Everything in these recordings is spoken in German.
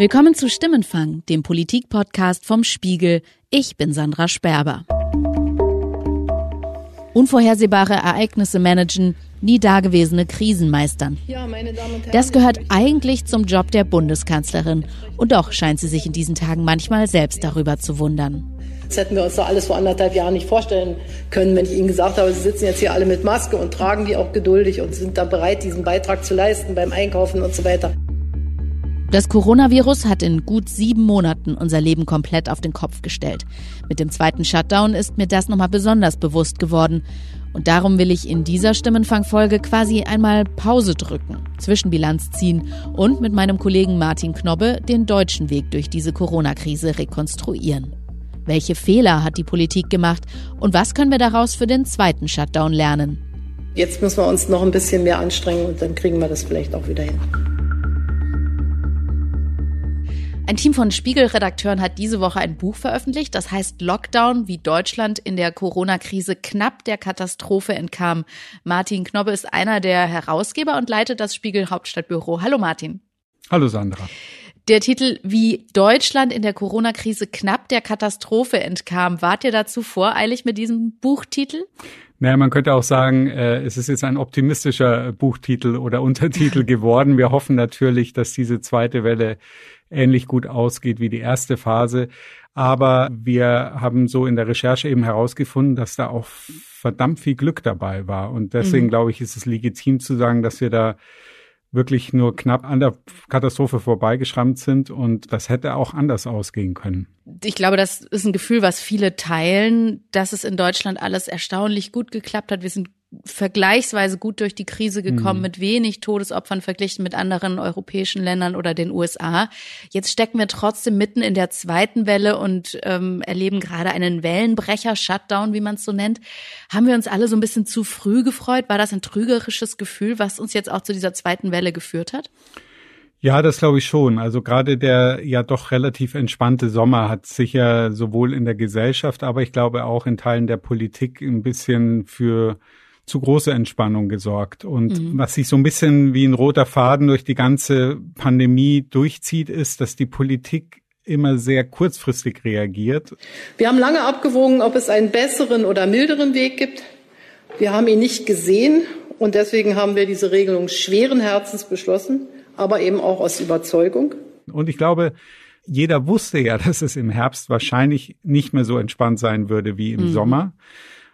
Willkommen zu Stimmenfang, dem Politik-Podcast vom Spiegel. Ich bin Sandra Sperber. Unvorhersehbare Ereignisse managen, nie dagewesene Krisen meistern. Das gehört eigentlich zum Job der Bundeskanzlerin. Und doch scheint sie sich in diesen Tagen manchmal selbst darüber zu wundern. Das hätten wir uns doch alles vor anderthalb Jahren nicht vorstellen können, wenn ich Ihnen gesagt habe, Sie sitzen jetzt hier alle mit Maske und tragen die auch geduldig und sind da bereit, diesen Beitrag zu leisten beim Einkaufen und so weiter. Das Coronavirus hat in gut sieben Monaten unser Leben komplett auf den Kopf gestellt. Mit dem zweiten Shutdown ist mir das nochmal besonders bewusst geworden. Und darum will ich in dieser Stimmenfangfolge quasi einmal Pause drücken, Zwischenbilanz ziehen und mit meinem Kollegen Martin Knobbe den deutschen Weg durch diese Corona-Krise rekonstruieren. Welche Fehler hat die Politik gemacht und was können wir daraus für den zweiten Shutdown lernen? Jetzt müssen wir uns noch ein bisschen mehr anstrengen und dann kriegen wir das vielleicht auch wieder hin. Ein Team von Spiegel-Redakteuren hat diese Woche ein Buch veröffentlicht, das heißt Lockdown, wie Deutschland in der Corona-Krise knapp der Katastrophe entkam. Martin Knobbe ist einer der Herausgeber und leitet das Spiegel Hauptstadtbüro. Hallo Martin. Hallo Sandra. Der Titel Wie Deutschland in der Corona-Krise knapp der Katastrophe entkam. Wart ihr dazu voreilig mit diesem Buchtitel? Naja, man könnte auch sagen, äh, es ist jetzt ein optimistischer Buchtitel oder Untertitel geworden. Wir hoffen natürlich, dass diese zweite Welle ähnlich gut ausgeht wie die erste Phase. Aber wir haben so in der Recherche eben herausgefunden, dass da auch verdammt viel Glück dabei war. Und deswegen mhm. glaube ich, ist es legitim zu sagen, dass wir da wirklich nur knapp an der Katastrophe vorbeigeschrammt sind und das hätte auch anders ausgehen können. Ich glaube, das ist ein Gefühl, was viele teilen, dass es in Deutschland alles erstaunlich gut geklappt hat. Wir sind vergleichsweise gut durch die Krise gekommen, mhm. mit wenig Todesopfern verglichen mit anderen europäischen Ländern oder den USA. Jetzt stecken wir trotzdem mitten in der zweiten Welle und ähm, erleben gerade einen Wellenbrecher, Shutdown, wie man es so nennt. Haben wir uns alle so ein bisschen zu früh gefreut? War das ein trügerisches Gefühl, was uns jetzt auch zu dieser zweiten Welle geführt hat? Ja, das glaube ich schon. Also gerade der ja doch relativ entspannte Sommer hat sicher sowohl in der Gesellschaft, aber ich glaube auch in Teilen der Politik ein bisschen für zu große Entspannung gesorgt. Und mhm. was sich so ein bisschen wie ein roter Faden durch die ganze Pandemie durchzieht, ist, dass die Politik immer sehr kurzfristig reagiert. Wir haben lange abgewogen, ob es einen besseren oder milderen Weg gibt. Wir haben ihn nicht gesehen und deswegen haben wir diese Regelung schweren Herzens beschlossen, aber eben auch aus Überzeugung. Und ich glaube, jeder wusste ja, dass es im Herbst wahrscheinlich nicht mehr so entspannt sein würde wie im mhm. Sommer.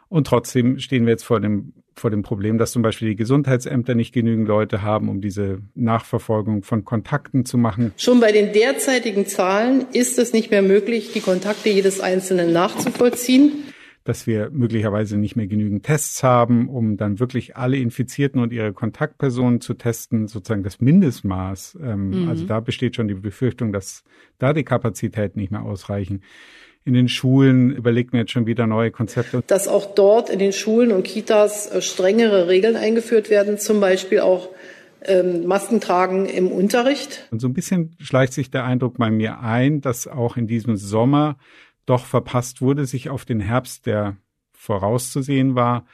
Und trotzdem stehen wir jetzt vor dem, vor dem Problem, dass zum Beispiel die Gesundheitsämter nicht genügend Leute haben, um diese Nachverfolgung von Kontakten zu machen. Schon bei den derzeitigen Zahlen ist es nicht mehr möglich, die Kontakte jedes Einzelnen nachzuvollziehen dass wir möglicherweise nicht mehr genügend Tests haben, um dann wirklich alle Infizierten und ihre Kontaktpersonen zu testen, sozusagen das Mindestmaß. Ähm, mhm. Also da besteht schon die Befürchtung, dass da die Kapazitäten nicht mehr ausreichen in den Schulen überlegt man jetzt schon wieder neue Konzepte. Dass auch dort in den Schulen und Kitas äh, strengere Regeln eingeführt werden, zum Beispiel auch ähm, Masken tragen im Unterricht. Und so ein bisschen schleicht sich der Eindruck bei mir ein, dass auch in diesem Sommer doch verpasst wurde, sich auf den Herbst, der vorauszusehen war,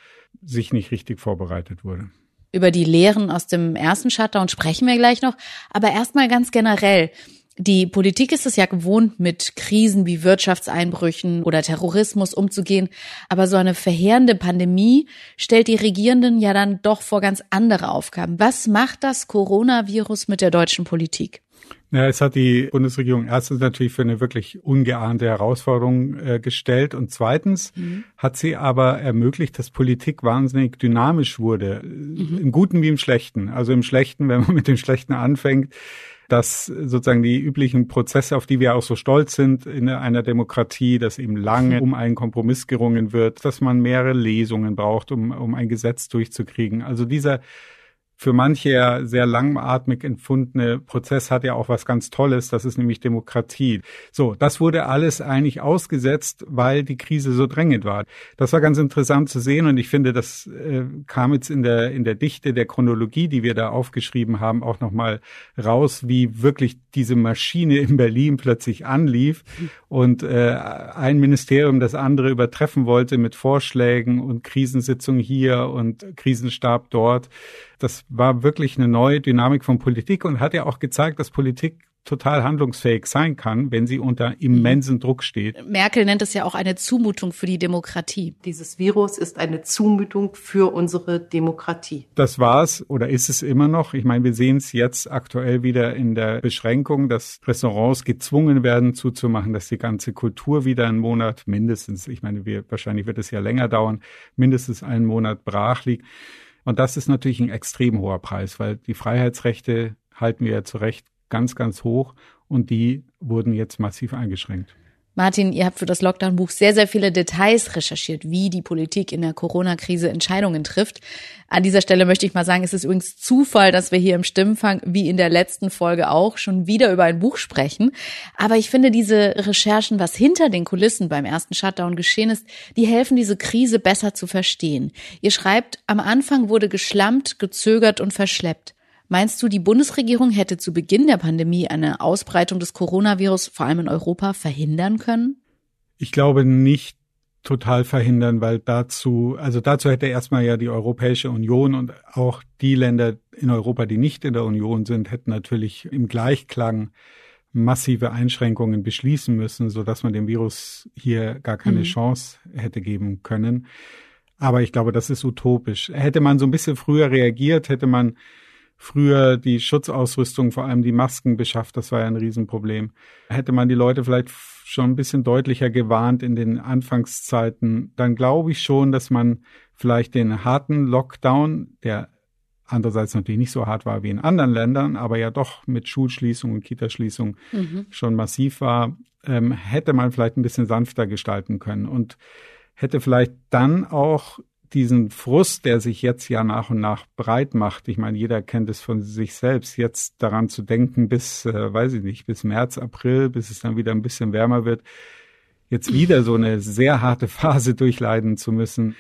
sich nicht richtig vorbereitet wurde. Über die Lehren aus dem ersten Shutdown sprechen wir gleich noch, aber erstmal ganz generell. Die Politik ist es ja gewohnt, mit Krisen wie Wirtschaftseinbrüchen oder Terrorismus umzugehen. Aber so eine verheerende Pandemie stellt die Regierenden ja dann doch vor ganz andere Aufgaben. Was macht das Coronavirus mit der deutschen Politik? Ja, es hat die Bundesregierung erstens natürlich für eine wirklich ungeahnte Herausforderung äh, gestellt und zweitens mhm. hat sie aber ermöglicht, dass Politik wahnsinnig dynamisch wurde, mhm. im Guten wie im Schlechten. Also im Schlechten, wenn man mit dem Schlechten anfängt, dass sozusagen die üblichen Prozesse, auf die wir auch so stolz sind in einer Demokratie, dass eben lange um einen Kompromiss gerungen wird, dass man mehrere Lesungen braucht, um, um ein Gesetz durchzukriegen. Also dieser für manche ja sehr langatmig empfundene Prozess hat ja auch was ganz Tolles, das ist nämlich Demokratie. So, das wurde alles eigentlich ausgesetzt, weil die Krise so drängend war. Das war ganz interessant zu sehen und ich finde, das äh, kam jetzt in der in der Dichte der Chronologie, die wir da aufgeschrieben haben, auch noch mal raus, wie wirklich diese Maschine in Berlin plötzlich anlief und äh, ein Ministerium das andere übertreffen wollte mit Vorschlägen und Krisensitzung hier und Krisenstab dort. Das war wirklich eine neue Dynamik von Politik und hat ja auch gezeigt, dass Politik total handlungsfähig sein kann, wenn sie unter immensen Druck steht. Merkel nennt es ja auch eine Zumutung für die Demokratie. Dieses Virus ist eine Zumutung für unsere Demokratie. Das war's oder ist es immer noch? Ich meine, wir sehen es jetzt aktuell wieder in der Beschränkung, dass Restaurants gezwungen werden zuzumachen, dass die ganze Kultur wieder einen Monat mindestens, ich meine, wir, wahrscheinlich wird es ja länger dauern, mindestens einen Monat brach liegt. Und das ist natürlich ein extrem hoher Preis, weil die Freiheitsrechte halten wir ja zu Recht ganz, ganz hoch und die wurden jetzt massiv eingeschränkt. Martin, ihr habt für das Lockdown-Buch sehr, sehr viele Details recherchiert, wie die Politik in der Corona-Krise Entscheidungen trifft. An dieser Stelle möchte ich mal sagen, es ist übrigens Zufall, dass wir hier im Stimmenfang, wie in der letzten Folge auch, schon wieder über ein Buch sprechen. Aber ich finde diese Recherchen, was hinter den Kulissen beim ersten Shutdown geschehen ist, die helfen, diese Krise besser zu verstehen. Ihr schreibt, am Anfang wurde geschlampt, gezögert und verschleppt. Meinst du, die Bundesregierung hätte zu Beginn der Pandemie eine Ausbreitung des Coronavirus vor allem in Europa verhindern können? Ich glaube nicht total verhindern, weil dazu, also dazu hätte erstmal ja die Europäische Union und auch die Länder in Europa, die nicht in der Union sind, hätten natürlich im Gleichklang massive Einschränkungen beschließen müssen, so dass man dem Virus hier gar keine mhm. Chance hätte geben können. Aber ich glaube, das ist utopisch. Hätte man so ein bisschen früher reagiert, hätte man früher die Schutzausrüstung, vor allem die Masken beschafft. Das war ja ein Riesenproblem. Hätte man die Leute vielleicht schon ein bisschen deutlicher gewarnt in den Anfangszeiten, dann glaube ich schon, dass man vielleicht den harten Lockdown, der andererseits natürlich nicht so hart war wie in anderen Ländern, aber ja doch mit Schulschließung und Kitaschließung mhm. schon massiv war, ähm, hätte man vielleicht ein bisschen sanfter gestalten können und hätte vielleicht dann auch diesen Frust, der sich jetzt ja nach und nach breit macht, ich meine, jeder kennt es von sich selbst, jetzt daran zu denken, bis, äh, weiß ich nicht, bis März, April, bis es dann wieder ein bisschen wärmer wird, jetzt wieder so eine sehr harte Phase durchleiden zu müssen,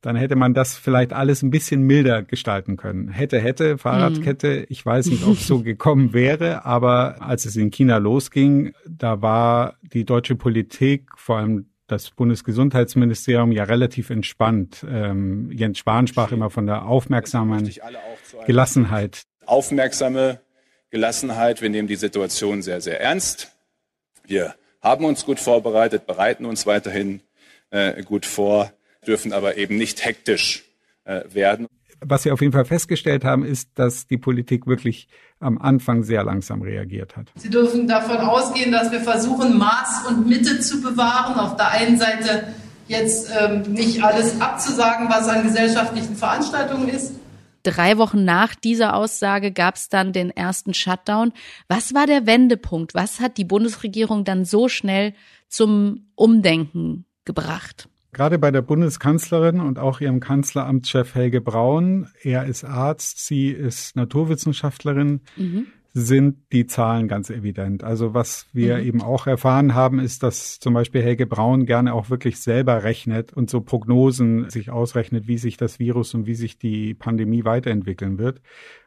dann hätte man das vielleicht alles ein bisschen milder gestalten können. Hätte, hätte, Fahrradkette, ich weiß nicht, ob es so gekommen wäre, aber als es in China losging, da war die deutsche Politik, vor allem das Bundesgesundheitsministerium ja relativ entspannt. Ähm, Jens Spahn sprach immer von der aufmerksamen Gelassenheit. Aufmerksame Gelassenheit. Wir nehmen die Situation sehr, sehr ernst. Wir haben uns gut vorbereitet, bereiten uns weiterhin äh, gut vor, dürfen aber eben nicht hektisch äh, werden was wir auf jeden Fall festgestellt haben, ist, dass die Politik wirklich am Anfang sehr langsam reagiert hat. Sie dürfen davon ausgehen, dass wir versuchen, Maß und Mitte zu bewahren. Auf der einen Seite jetzt ähm, nicht alles abzusagen, was an gesellschaftlichen Veranstaltungen ist. Drei Wochen nach dieser Aussage gab es dann den ersten Shutdown. Was war der Wendepunkt? Was hat die Bundesregierung dann so schnell zum Umdenken gebracht? Gerade bei der Bundeskanzlerin und auch ihrem Kanzleramtschef Helge Braun, er ist Arzt, sie ist Naturwissenschaftlerin, mhm. sind die Zahlen ganz evident. Also was wir mhm. eben auch erfahren haben, ist, dass zum Beispiel Helge Braun gerne auch wirklich selber rechnet und so Prognosen sich ausrechnet, wie sich das Virus und wie sich die Pandemie weiterentwickeln wird.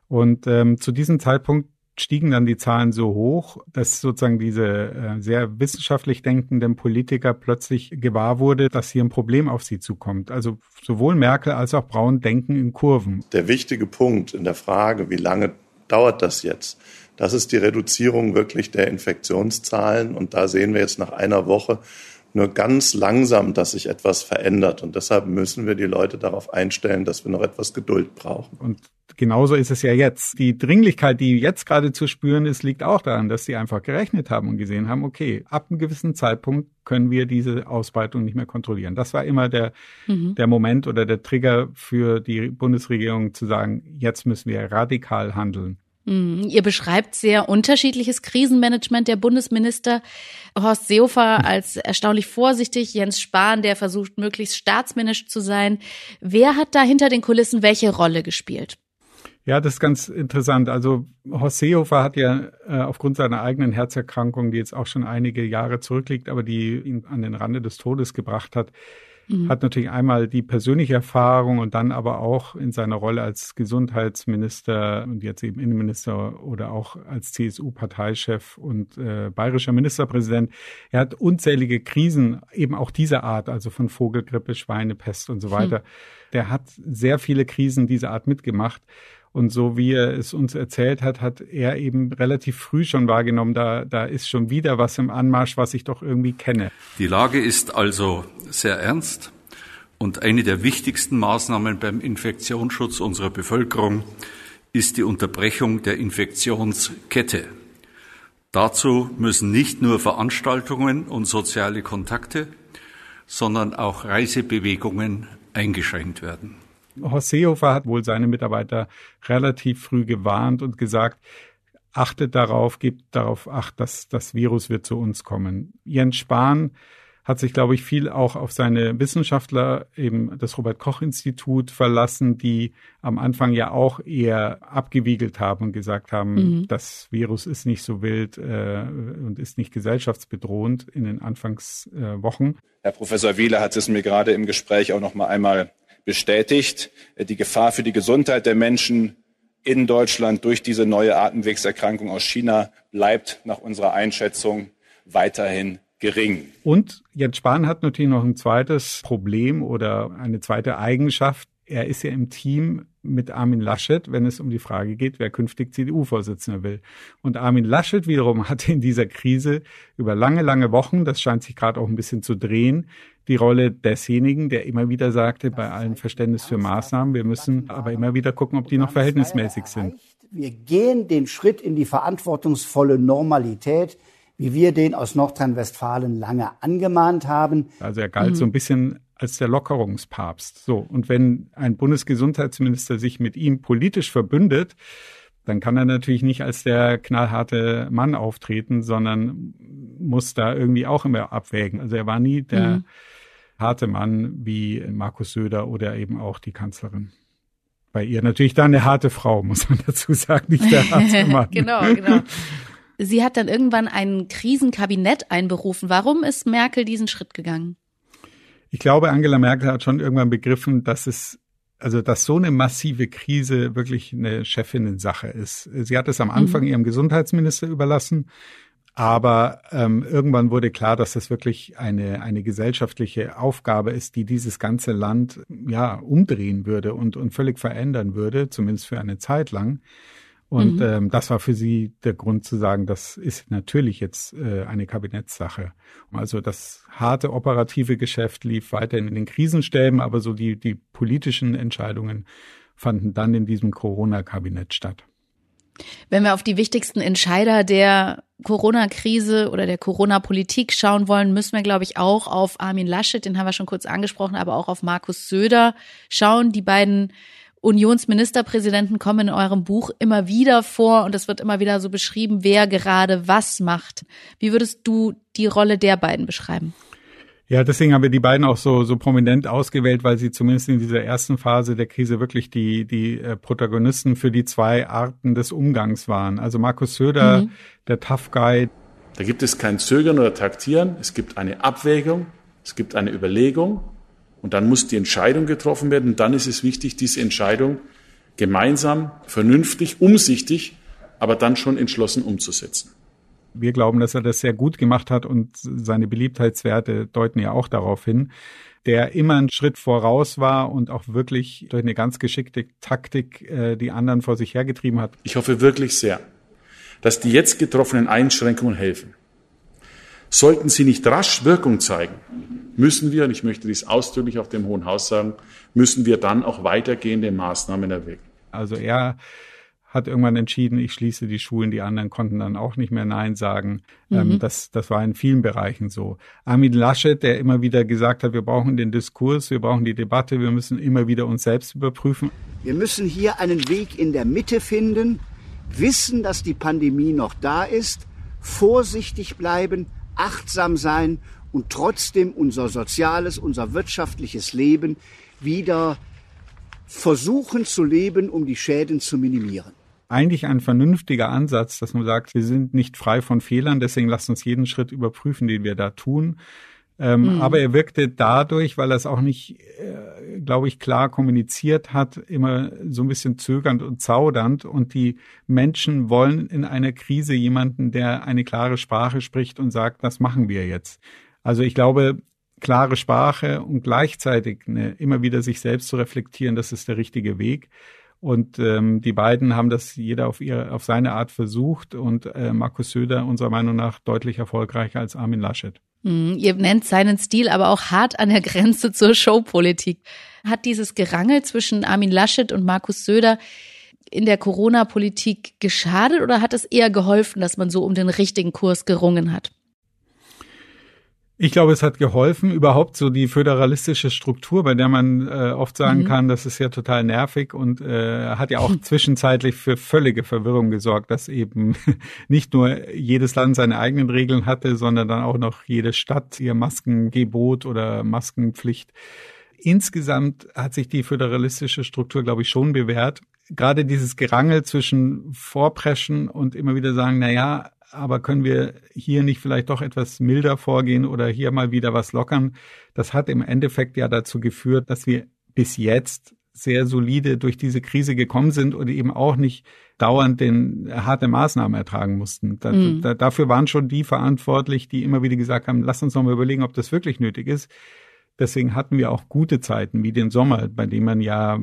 Und ähm, zu diesem Zeitpunkt stiegen dann die Zahlen so hoch, dass sozusagen diese äh, sehr wissenschaftlich denkenden Politiker plötzlich gewahr wurde, dass hier ein Problem auf sie zukommt. Also sowohl Merkel als auch Braun denken in Kurven. Der wichtige Punkt in der Frage, wie lange dauert das jetzt? Das ist die Reduzierung wirklich der Infektionszahlen. Und da sehen wir jetzt nach einer Woche, nur ganz langsam, dass sich etwas verändert. Und deshalb müssen wir die Leute darauf einstellen, dass wir noch etwas Geduld brauchen. Und genauso ist es ja jetzt. Die Dringlichkeit, die jetzt gerade zu spüren ist, liegt auch daran, dass sie einfach gerechnet haben und gesehen haben, okay, ab einem gewissen Zeitpunkt können wir diese Ausbreitung nicht mehr kontrollieren. Das war immer der, mhm. der Moment oder der Trigger für die Bundesregierung zu sagen, jetzt müssen wir radikal handeln. Mhm. Ihr beschreibt sehr unterschiedliches Krisenmanagement der Bundesminister. Horst Seehofer als erstaunlich vorsichtig, Jens Spahn, der versucht, möglichst staatsmännisch zu sein. Wer hat da hinter den Kulissen welche Rolle gespielt? Ja, das ist ganz interessant. Also Horst Seehofer hat ja äh, aufgrund seiner eigenen Herzerkrankung, die jetzt auch schon einige Jahre zurückliegt, aber die ihn an den Rande des Todes gebracht hat, mhm. hat natürlich einmal die persönliche Erfahrung und dann aber auch in seiner Rolle als Gesundheitsminister und jetzt eben Innenminister oder auch als CSU-Parteichef und äh, bayerischer Ministerpräsident. Er hat unzählige Krisen eben auch dieser Art, also von Vogelgrippe, Schweinepest und so hm. weiter. Mhm. Der hat sehr viele Krisen dieser Art mitgemacht. Und so wie er es uns erzählt hat, hat er eben relativ früh schon wahrgenommen, da, da ist schon wieder was im Anmarsch, was ich doch irgendwie kenne. Die Lage ist also sehr ernst. Und eine der wichtigsten Maßnahmen beim Infektionsschutz unserer Bevölkerung ist die Unterbrechung der Infektionskette. Dazu müssen nicht nur Veranstaltungen und soziale Kontakte, sondern auch Reisebewegungen eingeschränkt werden. Horst Seehofer hat wohl seine Mitarbeiter relativ früh gewarnt und gesagt, achtet darauf, gebt darauf acht, dass das Virus wird zu uns kommen. Jens Spahn hat sich, glaube ich, viel auch auf seine Wissenschaftler, eben das Robert Koch Institut verlassen, die am Anfang ja auch eher abgewiegelt haben und gesagt haben, mhm. das Virus ist nicht so wild äh, und ist nicht gesellschaftsbedrohend in den Anfangswochen. Äh, Herr Professor Wieler hat es mir gerade im Gespräch auch noch mal einmal bestätigt. Die Gefahr für die Gesundheit der Menschen in Deutschland durch diese neue Atemwegserkrankung aus China bleibt nach unserer Einschätzung weiterhin gering. Und Jens Spahn hat natürlich noch ein zweites Problem oder eine zweite Eigenschaft. Er ist ja im Team mit Armin Laschet, wenn es um die Frage geht, wer künftig CDU-Vorsitzender will. Und Armin Laschet wiederum hatte in dieser Krise über lange, lange Wochen, das scheint sich gerade auch ein bisschen zu drehen, die Rolle desjenigen, der immer wieder sagte, bei allem Verständnis für Maßnahmen, wir müssen aber immer wieder gucken, ob die noch verhältnismäßig sind. Wir gehen den Schritt in die verantwortungsvolle Normalität wie wir den aus Nordrhein-Westfalen lange angemahnt haben. Also er galt mhm. so ein bisschen als der Lockerungspapst. So. Und wenn ein Bundesgesundheitsminister sich mit ihm politisch verbündet, dann kann er natürlich nicht als der knallharte Mann auftreten, sondern muss da irgendwie auch immer abwägen. Also er war nie der mhm. harte Mann wie Markus Söder oder eben auch die Kanzlerin. Bei ihr natürlich dann eine harte Frau, muss man dazu sagen, nicht der harte Mann. genau, genau. Sie hat dann irgendwann ein Krisenkabinett einberufen. Warum ist Merkel diesen Schritt gegangen? Ich glaube, Angela Merkel hat schon irgendwann begriffen, dass es also dass so eine massive Krise wirklich eine Chefinnen-Sache ist. Sie hat es am Anfang mhm. ihrem Gesundheitsminister überlassen, aber ähm, irgendwann wurde klar, dass das wirklich eine eine gesellschaftliche Aufgabe ist, die dieses ganze Land ja umdrehen würde und und völlig verändern würde, zumindest für eine Zeit lang. Und mhm. ähm, das war für sie der Grund zu sagen, das ist natürlich jetzt äh, eine Kabinettssache. Also das harte operative Geschäft lief weiterhin in den Krisenstäben, aber so die, die politischen Entscheidungen fanden dann in diesem Corona-Kabinett statt. Wenn wir auf die wichtigsten Entscheider der Corona-Krise oder der Corona-Politik schauen wollen, müssen wir, glaube ich, auch auf Armin Laschet, den haben wir schon kurz angesprochen, aber auch auf Markus Söder schauen. Die beiden Unionsministerpräsidenten kommen in eurem Buch immer wieder vor und es wird immer wieder so beschrieben, wer gerade was macht. Wie würdest du die Rolle der beiden beschreiben? Ja, deswegen haben wir die beiden auch so, so prominent ausgewählt, weil sie zumindest in dieser ersten Phase der Krise wirklich die, die äh, Protagonisten für die zwei Arten des Umgangs waren. Also Markus Söder, mhm. der Tough Guy. Da gibt es kein Zögern oder Taktieren. Es gibt eine Abwägung. Es gibt eine Überlegung. Und dann muss die Entscheidung getroffen werden. Und dann ist es wichtig, diese Entscheidung gemeinsam, vernünftig, umsichtig, aber dann schon entschlossen umzusetzen. Wir glauben, dass er das sehr gut gemacht hat und seine Beliebtheitswerte deuten ja auch darauf hin, der immer einen Schritt voraus war und auch wirklich durch eine ganz geschickte Taktik äh, die anderen vor sich hergetrieben hat. Ich hoffe wirklich sehr, dass die jetzt getroffenen Einschränkungen helfen. Sollten sie nicht rasch Wirkung zeigen, müssen wir, und ich möchte dies ausdrücklich auf dem Hohen Haus sagen, müssen wir dann auch weitergehende Maßnahmen erwägen. Also er hat irgendwann entschieden, ich schließe die Schulen, die anderen konnten dann auch nicht mehr Nein sagen. Ähm, mhm. das, das war in vielen Bereichen so. Armin Laschet, der immer wieder gesagt hat, wir brauchen den Diskurs, wir brauchen die Debatte, wir müssen immer wieder uns selbst überprüfen. Wir müssen hier einen Weg in der Mitte finden, wissen, dass die Pandemie noch da ist, vorsichtig bleiben, achtsam sein und trotzdem unser soziales, unser wirtschaftliches Leben wieder versuchen zu leben, um die Schäden zu minimieren. Eigentlich ein vernünftiger Ansatz, dass man sagt, wir sind nicht frei von Fehlern, deswegen lasst uns jeden Schritt überprüfen, den wir da tun. Ähm, mhm. Aber er wirkte dadurch, weil er es auch nicht, äh, glaube ich, klar kommuniziert hat, immer so ein bisschen zögernd und zaudernd. Und die Menschen wollen in einer Krise jemanden, der eine klare Sprache spricht und sagt, das machen wir jetzt. Also ich glaube, klare Sprache und gleichzeitig eine, immer wieder sich selbst zu reflektieren, das ist der richtige Weg. Und ähm, die beiden haben das jeder auf ihre, auf seine Art versucht und äh, Markus Söder unserer Meinung nach deutlich erfolgreicher als Armin Laschet. Mm, ihr nennt seinen Stil aber auch hart an der Grenze zur Showpolitik. Hat dieses Gerangel zwischen Armin Laschet und Markus Söder in der Corona-Politik geschadet oder hat es eher geholfen, dass man so um den richtigen Kurs gerungen hat? Ich glaube, es hat geholfen, überhaupt so die föderalistische Struktur, bei der man äh, oft sagen mhm. kann, das ist ja total nervig und äh, hat ja auch zwischenzeitlich für völlige Verwirrung gesorgt, dass eben nicht nur jedes Land seine eigenen Regeln hatte, sondern dann auch noch jede Stadt ihr Maskengebot oder Maskenpflicht. Insgesamt hat sich die föderalistische Struktur, glaube ich, schon bewährt. Gerade dieses Gerangel zwischen Vorpreschen und immer wieder sagen, na ja, aber können wir hier nicht vielleicht doch etwas milder vorgehen oder hier mal wieder was lockern? Das hat im Endeffekt ja dazu geführt, dass wir bis jetzt sehr solide durch diese Krise gekommen sind und eben auch nicht dauernd den harte Maßnahmen ertragen mussten. Da, mhm. da, dafür waren schon die verantwortlich, die immer wieder gesagt haben, lass uns noch mal überlegen, ob das wirklich nötig ist. Deswegen hatten wir auch gute Zeiten wie den Sommer, bei dem man ja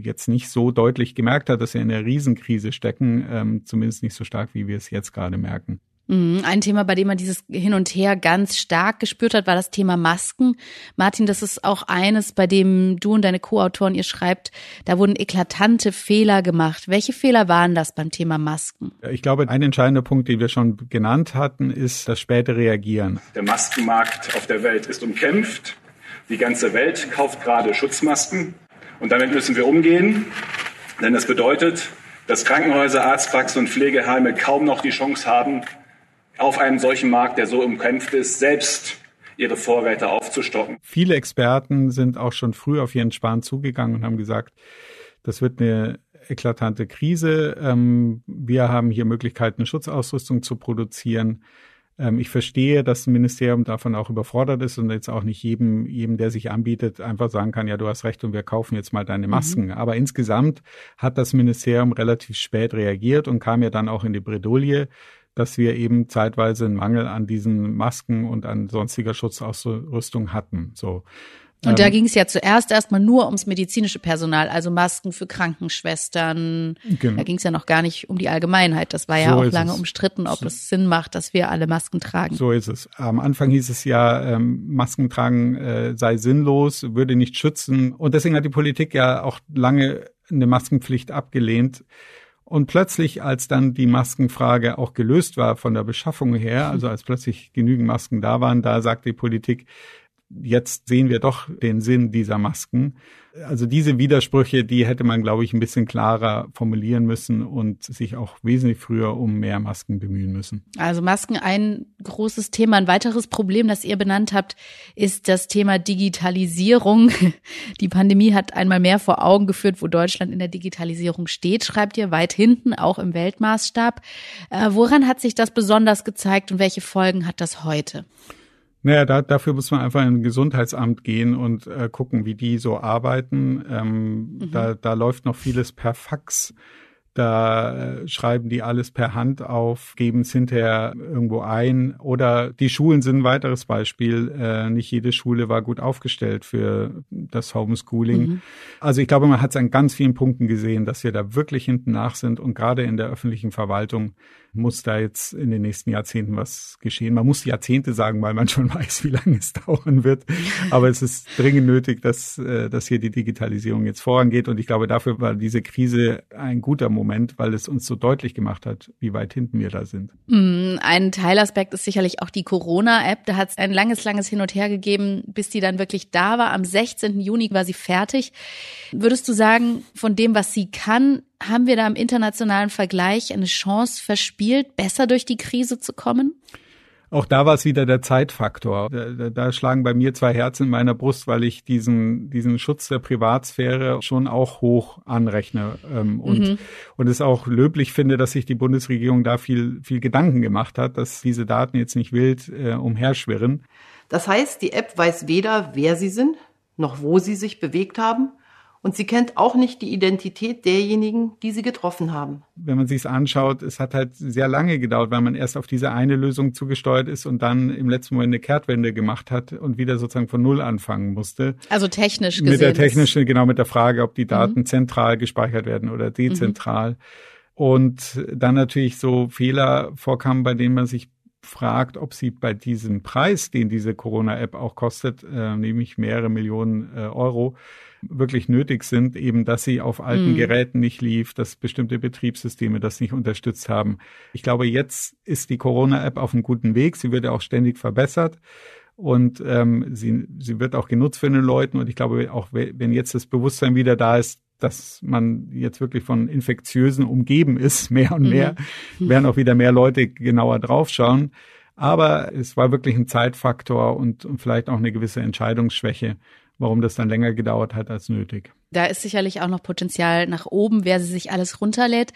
jetzt nicht so deutlich gemerkt hat, dass wir in einer Riesenkrise stecken, ähm, zumindest nicht so stark, wie wir es jetzt gerade merken. Mhm. Ein Thema, bei dem man dieses Hin und Her ganz stark gespürt hat, war das Thema Masken. Martin, das ist auch eines, bei dem du und deine Co-Autoren ihr schreibt, da wurden eklatante Fehler gemacht. Welche Fehler waren das beim Thema Masken? Ich glaube, ein entscheidender Punkt, den wir schon genannt hatten, ist das späte Reagieren. Der Maskenmarkt auf der Welt ist umkämpft. Die ganze Welt kauft gerade Schutzmasken. Und damit müssen wir umgehen, denn das bedeutet, dass Krankenhäuser, Arztpraxen und Pflegeheime kaum noch die Chance haben, auf einem solchen Markt, der so umkämpft ist, selbst ihre Vorräte aufzustocken. Viele Experten sind auch schon früh auf Jens Spahn zugegangen und haben gesagt, das wird eine eklatante Krise. Ähm, wir haben hier Möglichkeiten, Schutzausrüstung zu produzieren. Ähm, ich verstehe, dass ein Ministerium davon auch überfordert ist und jetzt auch nicht jedem, jedem, der sich anbietet, einfach sagen kann, ja, du hast recht und wir kaufen jetzt mal deine Masken. Mhm. Aber insgesamt hat das Ministerium relativ spät reagiert und kam ja dann auch in die Bredouille, dass wir eben zeitweise einen Mangel an diesen Masken und an sonstiger Schutzausrüstung hatten. So. Und da ähm, ging es ja zuerst erstmal nur ums medizinische Personal, also Masken für Krankenschwestern. Genau. Da ging es ja noch gar nicht um die Allgemeinheit. Das war ja so auch lange es. umstritten, ob so. es Sinn macht, dass wir alle Masken tragen. So ist es. Am Anfang hieß es ja, ähm, Masken tragen äh, sei sinnlos, würde nicht schützen. Und deswegen hat die Politik ja auch lange eine Maskenpflicht abgelehnt. Und plötzlich, als dann die Maskenfrage auch gelöst war von der Beschaffung her, also als plötzlich genügend Masken da waren, da sagt die Politik, jetzt sehen wir doch den Sinn dieser Masken. Also diese Widersprüche, die hätte man, glaube ich, ein bisschen klarer formulieren müssen und sich auch wesentlich früher um mehr Masken bemühen müssen. Also Masken ein großes Thema. Ein weiteres Problem, das ihr benannt habt, ist das Thema Digitalisierung. Die Pandemie hat einmal mehr vor Augen geführt, wo Deutschland in der Digitalisierung steht, schreibt ihr weit hinten, auch im Weltmaßstab. Äh, woran hat sich das besonders gezeigt und welche Folgen hat das heute? Naja, da, dafür muss man einfach in ein Gesundheitsamt gehen und äh, gucken, wie die so arbeiten. Ähm, mhm. da, da läuft noch vieles per Fax. Da äh, schreiben die alles per Hand auf, geben es hinterher irgendwo ein. Oder die Schulen sind ein weiteres Beispiel. Äh, nicht jede Schule war gut aufgestellt für das Homeschooling. Mhm. Also ich glaube, man hat es an ganz vielen Punkten gesehen, dass wir da wirklich hinten nach sind. Und gerade in der öffentlichen Verwaltung muss da jetzt in den nächsten Jahrzehnten was geschehen. Man muss Jahrzehnte sagen, weil man schon weiß, wie lange es dauern wird. Aber es ist dringend nötig, dass, äh, dass hier die Digitalisierung jetzt vorangeht. Und ich glaube, dafür war diese Krise ein guter Moment, weil es uns so deutlich gemacht hat, wie weit hinten wir da sind. Mm, ein Teilaspekt ist sicherlich auch die Corona-App. Da hat es ein langes, langes Hin und Her gegeben, bis die dann wirklich da war. Am 16. Juni war sie fertig. Würdest du sagen, von dem, was sie kann, haben wir da im internationalen Vergleich eine Chance verspielt, besser durch die Krise zu kommen? Auch da war es wieder der Zeitfaktor. Da, da, schlagen bei mir zwei Herzen in meiner Brust, weil ich diesen, diesen Schutz der Privatsphäre schon auch hoch anrechne ähm, und, mhm. und es auch löblich finde, dass sich die Bundesregierung da viel, viel Gedanken gemacht hat, dass diese Daten jetzt nicht wild äh, umherschwirren. Das heißt, die App weiß weder, wer sie sind, noch wo sie sich bewegt haben Und sie kennt auch nicht die Identität derjenigen, die sie getroffen haben. Wenn man sich es anschaut, es hat halt sehr lange gedauert, weil man erst auf diese eine Lösung zugesteuert ist und dann im letzten Moment eine Kehrtwende gemacht hat und wieder sozusagen von Null anfangen musste. Also technisch gesehen. Mit der technischen, genau mit der Frage, ob die Daten mhm. zentral gespeichert werden oder dezentral. Mhm. Und dann natürlich so Fehler vorkamen, bei denen man sich fragt, ob sie bei diesem Preis, den diese Corona-App auch kostet, äh, nämlich mehrere Millionen äh, Euro, wirklich nötig sind, eben dass sie auf alten mhm. Geräten nicht lief, dass bestimmte Betriebssysteme das nicht unterstützt haben. Ich glaube, jetzt ist die Corona-App auf einem guten Weg. Sie wird ja auch ständig verbessert und ähm, sie, sie wird auch genutzt von den Leuten. Und ich glaube, auch wenn jetzt das Bewusstsein wieder da ist, dass man jetzt wirklich von Infektiösen umgeben ist, mehr und mehr, mhm. werden auch wieder mehr Leute genauer draufschauen. Aber es war wirklich ein Zeitfaktor und, und vielleicht auch eine gewisse Entscheidungsschwäche, warum das dann länger gedauert hat als nötig. Da ist sicherlich auch noch Potenzial nach oben, wer sie sich alles runterlädt.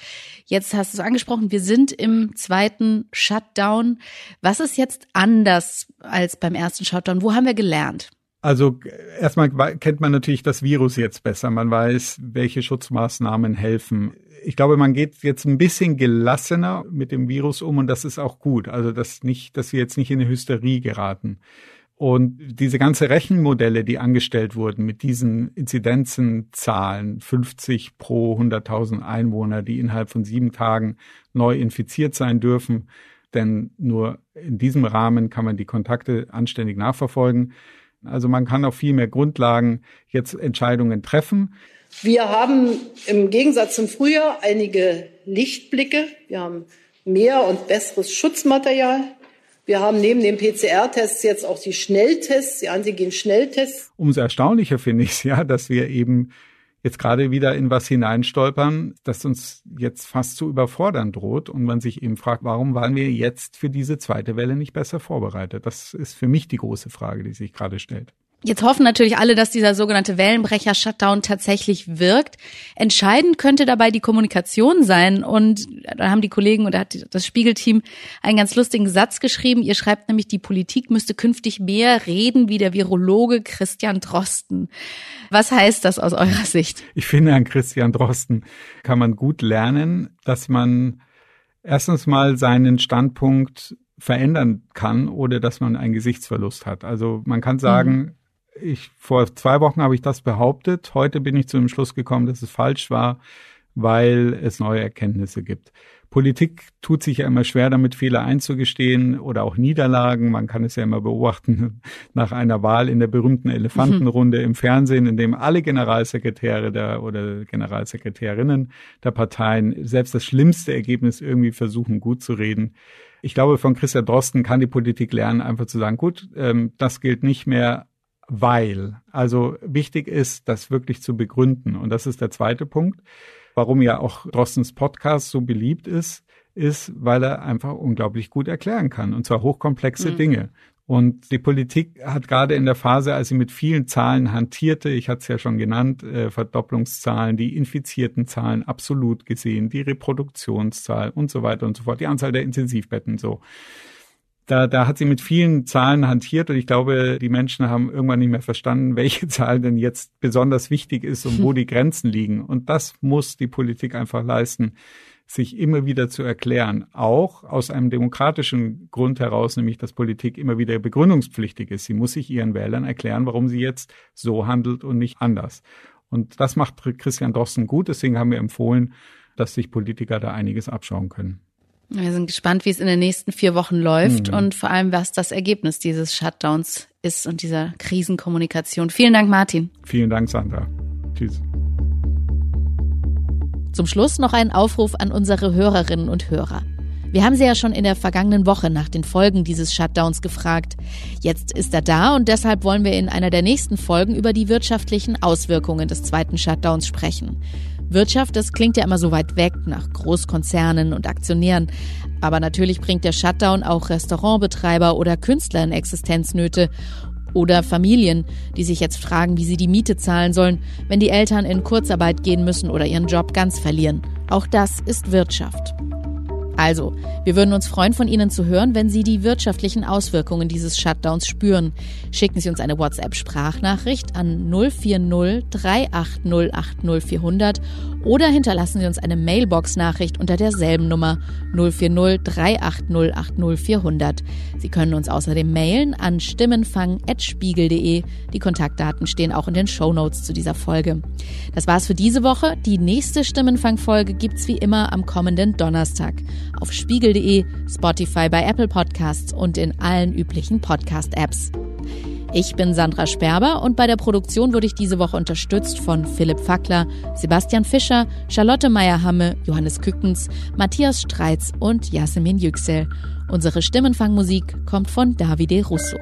Jetzt hast du es angesprochen, wir sind im zweiten Shutdown. Was ist jetzt anders als beim ersten Shutdown? Wo haben wir gelernt? Also erstmal kennt man natürlich das Virus jetzt besser. Man weiß, welche Schutzmaßnahmen helfen. Ich glaube, man geht jetzt ein bisschen gelassener mit dem Virus um und das ist auch gut. Also dass nicht, dass wir jetzt nicht in eine Hysterie geraten. Und diese ganze Rechenmodelle, die angestellt wurden mit diesen Inzidenzenzahlen, 50 pro 100.000 Einwohner, die innerhalb von sieben Tagen neu infiziert sein dürfen, denn nur in diesem Rahmen kann man die Kontakte anständig nachverfolgen. Also man kann auf viel mehr Grundlagen jetzt Entscheidungen treffen. Wir haben im Gegensatz zum Frühjahr einige Lichtblicke. Wir haben mehr und besseres Schutzmaterial. Wir haben neben den PCR-Tests jetzt auch die Schnelltests, die Antigen-Schnelltests. Umso erstaunlicher finde ich es ja, dass wir eben jetzt gerade wieder in was hineinstolpern, das uns jetzt fast zu überfordern droht und man sich eben fragt, warum waren wir jetzt für diese zweite Welle nicht besser vorbereitet? Das ist für mich die große Frage, die sich gerade stellt. Jetzt hoffen natürlich alle, dass dieser sogenannte Wellenbrecher-Shutdown tatsächlich wirkt. Entscheidend könnte dabei die Kommunikation sein. Und da haben die Kollegen oder hat das Spiegelteam einen ganz lustigen Satz geschrieben. Ihr schreibt nämlich, die Politik müsste künftig mehr reden wie der Virologe Christian Drosten. Was heißt das aus eurer Sicht? Ich finde, an Christian Drosten kann man gut lernen, dass man erstens mal seinen Standpunkt verändern kann oder dass man einen Gesichtsverlust hat. Also man kann sagen, mhm ich, vor zwei Wochen habe ich das behauptet. Heute bin ich zu dem Schluss gekommen, dass es falsch war, weil es neue Erkenntnisse gibt. Politik tut sich ja immer schwer damit, Fehler einzugestehen oder auch Niederlagen. Man kann es ja immer beobachten nach einer Wahl in der berühmten Elefantenrunde mhm. im Fernsehen, in dem alle Generalsekretäre der oder Generalsekretärinnen der Parteien selbst das schlimmste Ergebnis irgendwie versuchen gut zu reden. Ich glaube, von Christian Drosten kann die Politik lernen, einfach zu sagen, gut, ähm, das gilt nicht mehr, weil. Also wichtig ist, das wirklich zu begründen. Und das ist der zweite Punkt, warum ja auch Drostens Podcast so beliebt ist, ist, weil er einfach unglaublich gut erklären kann. Und zwar hochkomplexe mhm. Dinge. Und die Politik hat gerade in der Phase, als sie mit vielen Zahlen hantierte, ich hatte es ja schon genannt, äh, Verdopplungszahlen, die infizierten Zahlen absolut gesehen, die Reproduktionszahl und so weiter und so fort, die Anzahl der Intensivbetten so da, da hat sie mit vielen Zahlen hantiert und ich glaube, die Menschen haben irgendwann nicht mehr verstanden, welche Zahl denn jetzt besonders wichtig ist und wo die Grenzen liegen. Und das muss die Politik einfach leisten, sich immer wieder zu erklären, auch aus einem demokratischen Grund heraus, nämlich dass Politik immer wieder begründungspflichtig ist. Sie muss sich ihren Wählern erklären, warum sie jetzt so handelt und nicht anders. Und das macht Christian Drosten gut, deswegen haben wir empfohlen, dass sich Politiker da einiges abschauen können. Wir sind gespannt, wie es in den nächsten vier Wochen läuft mhm. und vor allem, was das Ergebnis dieses Shutdowns ist und dieser Krisenkommunikation. Vielen Dank, Martin. Vielen Dank, Sandra. Tschüss. Zum Schluss noch ein Aufruf an unsere Hörerinnen und Hörer. Wir haben Sie ja schon in der vergangenen Woche nach den Folgen dieses Shutdowns gefragt. Jetzt ist er da und deshalb wollen wir in einer der nächsten Folgen über die wirtschaftlichen Auswirkungen des zweiten Shutdowns sprechen. Wirtschaft, das klingt ja immer so weit weg nach Großkonzernen und Aktionären. Aber natürlich bringt der Shutdown auch Restaurantbetreiber oder Künstler in Existenznöte. Oder Familien, die sich jetzt fragen, wie sie die Miete zahlen sollen, wenn die Eltern in Kurzarbeit gehen müssen oder ihren Job ganz verlieren. Auch das ist Wirtschaft. Also, wir würden uns freuen, von Ihnen zu hören, wenn Sie die wirtschaftlichen Auswirkungen dieses Shutdowns spüren. Schicken Sie uns eine WhatsApp-Sprachnachricht an 040 380 80400 oder hinterlassen Sie uns eine Mailbox-Nachricht unter derselben Nummer 040 380 80400. Sie können uns außerdem mailen an stimmenfang.spiegel.de. Die Kontaktdaten stehen auch in den Show Notes zu dieser Folge. Das war's für diese Woche. Die nächste Stimmenfang-Folge gibt's wie immer am kommenden Donnerstag auf spiegel.de, Spotify bei Apple Podcasts und in allen üblichen Podcast-Apps. Ich bin Sandra Sperber und bei der Produktion wurde ich diese Woche unterstützt von Philipp Fackler, Sebastian Fischer, Charlotte Meyer-Hamme, Johannes Kückens, Matthias Streitz und Yasemin Yüksel. Unsere Stimmenfangmusik kommt von Davide Russo.